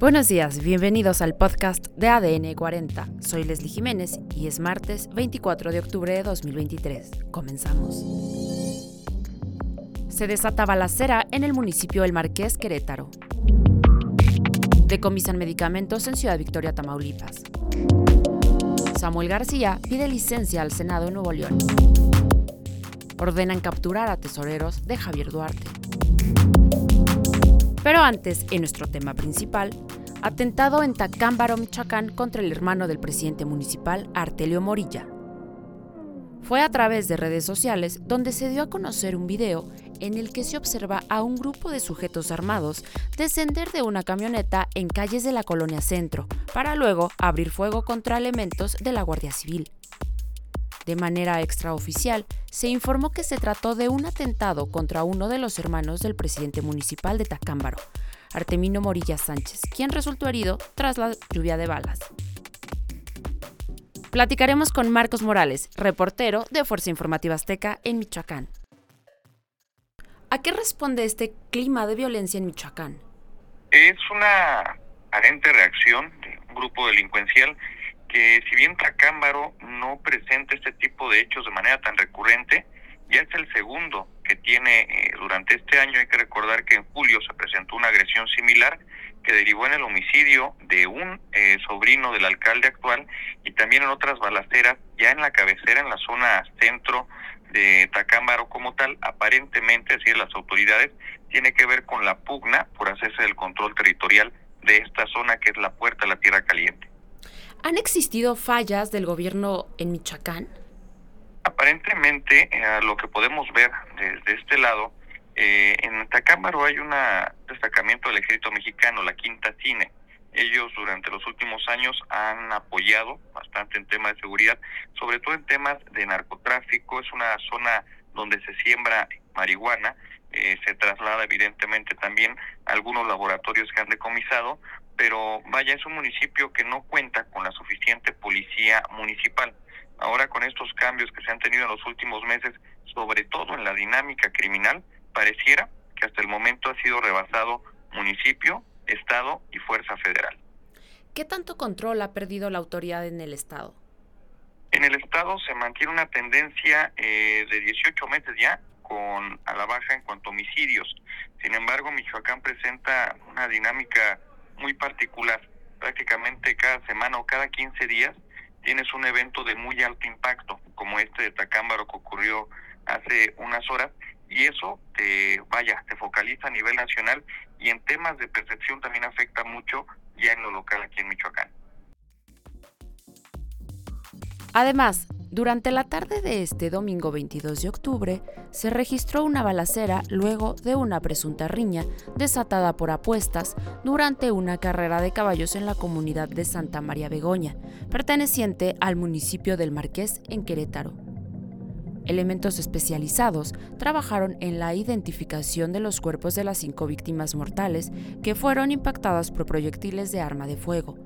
Buenos días, bienvenidos al podcast de ADN 40. Soy Leslie Jiménez y es martes 24 de octubre de 2023. Comenzamos. Se desata balacera en el municipio del Marqués Querétaro. Decomisan medicamentos en Ciudad Victoria, Tamaulipas. Samuel García pide licencia al Senado en Nuevo León. Ordenan capturar a tesoreros de Javier Duarte. Pero antes, en nuestro tema principal, atentado en Tacámbaro, Michoacán, contra el hermano del presidente municipal, Artelio Morilla. Fue a través de redes sociales donde se dio a conocer un video en el que se observa a un grupo de sujetos armados descender de una camioneta en calles de la colonia Centro, para luego abrir fuego contra elementos de la Guardia Civil. De manera extraoficial, se informó que se trató de un atentado contra uno de los hermanos del presidente municipal de Tacámbaro, Artemino Morilla Sánchez, quien resultó herido tras la lluvia de balas. Platicaremos con Marcos Morales, reportero de Fuerza Informativa Azteca en Michoacán. ¿A qué responde este clima de violencia en Michoacán? Es una aparente reacción de un grupo delincuencial que si bien Tacámbaro no presenta este tipo de hechos de manera tan recurrente, ya es el segundo que tiene eh, durante este año. Hay que recordar que en julio se presentó una agresión similar que derivó en el homicidio de un eh, sobrino del alcalde actual y también en otras balaceras ya en la cabecera, en la zona centro de Tacámbaro como tal, aparentemente, así las autoridades, tiene que ver con la pugna por hacerse del control territorial de esta zona que es la puerta a la tierra caliente. ¿Han existido fallas del gobierno en Michoacán? Aparentemente, eh, lo que podemos ver desde este lado, eh, en Tacámbaro hay un destacamiento del ejército mexicano, la Quinta Cine. Ellos durante los últimos años han apoyado bastante en temas de seguridad, sobre todo en temas de narcotráfico. Es una zona donde se siembra marihuana, eh, se traslada evidentemente también a algunos laboratorios que han decomisado, pero vaya, es un municipio que no cuenta con la suficiente policía municipal. Ahora con estos cambios que se han tenido en los últimos meses, sobre todo en la dinámica criminal, pareciera que hasta el momento ha sido rebasado municipio, Estado y Fuerza Federal. ¿Qué tanto control ha perdido la autoridad en el Estado? En el Estado se mantiene una tendencia eh, de 18 meses ya con a la baja en cuanto a homicidios. Sin embargo, Michoacán presenta una dinámica muy particular. Prácticamente cada semana o cada 15 días tienes un evento de muy alto impacto, como este de Tacámbaro que ocurrió hace unas horas, y eso te, vaya, te focaliza a nivel nacional y en temas de percepción también afecta mucho ya en lo local aquí en Michoacán. Además, durante la tarde de este domingo 22 de octubre, se registró una balacera luego de una presunta riña desatada por apuestas durante una carrera de caballos en la comunidad de Santa María Begoña, perteneciente al municipio del Marqués en Querétaro. Elementos especializados trabajaron en la identificación de los cuerpos de las cinco víctimas mortales que fueron impactadas por proyectiles de arma de fuego.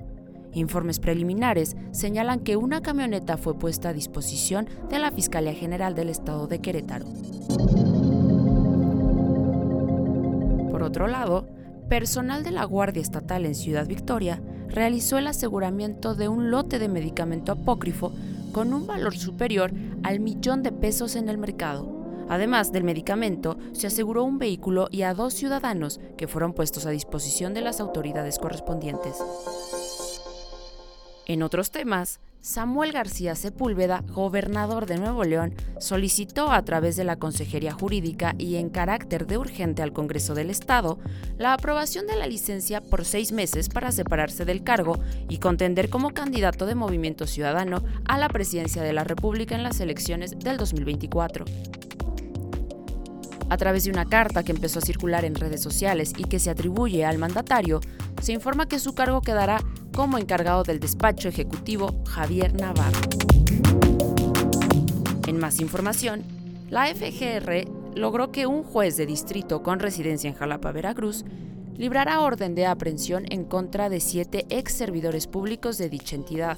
Informes preliminares señalan que una camioneta fue puesta a disposición de la Fiscalía General del Estado de Querétaro. Por otro lado, personal de la Guardia Estatal en Ciudad Victoria realizó el aseguramiento de un lote de medicamento apócrifo con un valor superior al millón de pesos en el mercado. Además del medicamento, se aseguró un vehículo y a dos ciudadanos que fueron puestos a disposición de las autoridades correspondientes. En otros temas, Samuel García Sepúlveda, gobernador de Nuevo León, solicitó a través de la Consejería Jurídica y en carácter de urgente al Congreso del Estado la aprobación de la licencia por seis meses para separarse del cargo y contender como candidato de Movimiento Ciudadano a la presidencia de la República en las elecciones del 2024. A través de una carta que empezó a circular en redes sociales y que se atribuye al mandatario, se informa que su cargo quedará como encargado del despacho ejecutivo Javier Navarro. En más información, la FGR logró que un juez de distrito con residencia en Jalapa, Veracruz, librara orden de aprehensión en contra de siete ex servidores públicos de dicha entidad.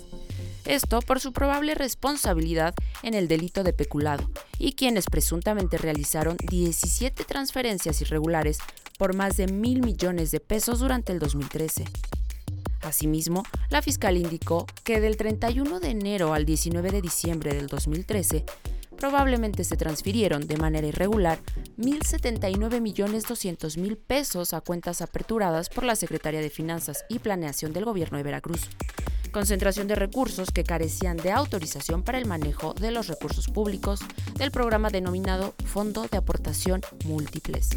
Esto por su probable responsabilidad en el delito de peculado y quienes presuntamente realizaron 17 transferencias irregulares por más de mil millones de pesos durante el 2013. Asimismo, la fiscal indicó que del 31 de enero al 19 de diciembre del 2013, probablemente se transfirieron de manera irregular 1.079.200.000 pesos a cuentas aperturadas por la Secretaría de Finanzas y Planeación del Gobierno de Veracruz. Concentración de recursos que carecían de autorización para el manejo de los recursos públicos del programa denominado Fondo de Aportación Múltiples.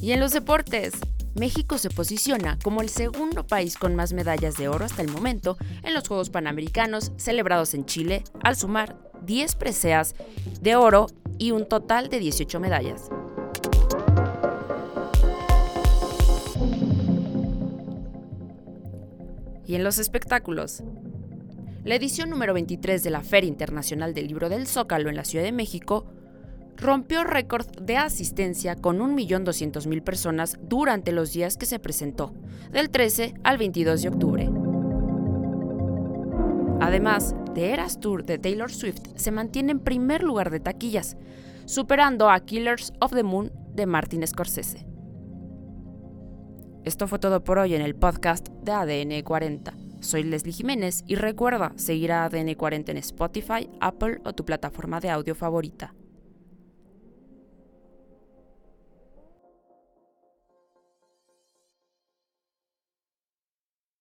Y en los deportes, México se posiciona como el segundo país con más medallas de oro hasta el momento en los Juegos Panamericanos celebrados en Chile, al sumar 10 preseas de oro y un total de 18 medallas. Y en los espectáculos, la edición número 23 de la Feria Internacional del Libro del Zócalo en la Ciudad de México rompió récord de asistencia con 1.200.000 personas durante los días que se presentó, del 13 al 22 de octubre. Además, The Eras Tour de Taylor Swift se mantiene en primer lugar de taquillas, superando a Killers of the Moon de Martin Scorsese. Esto fue todo por hoy en el podcast de ADN 40. Soy Leslie Jiménez y recuerda seguir a ADN 40 en Spotify, Apple o tu plataforma de audio favorita.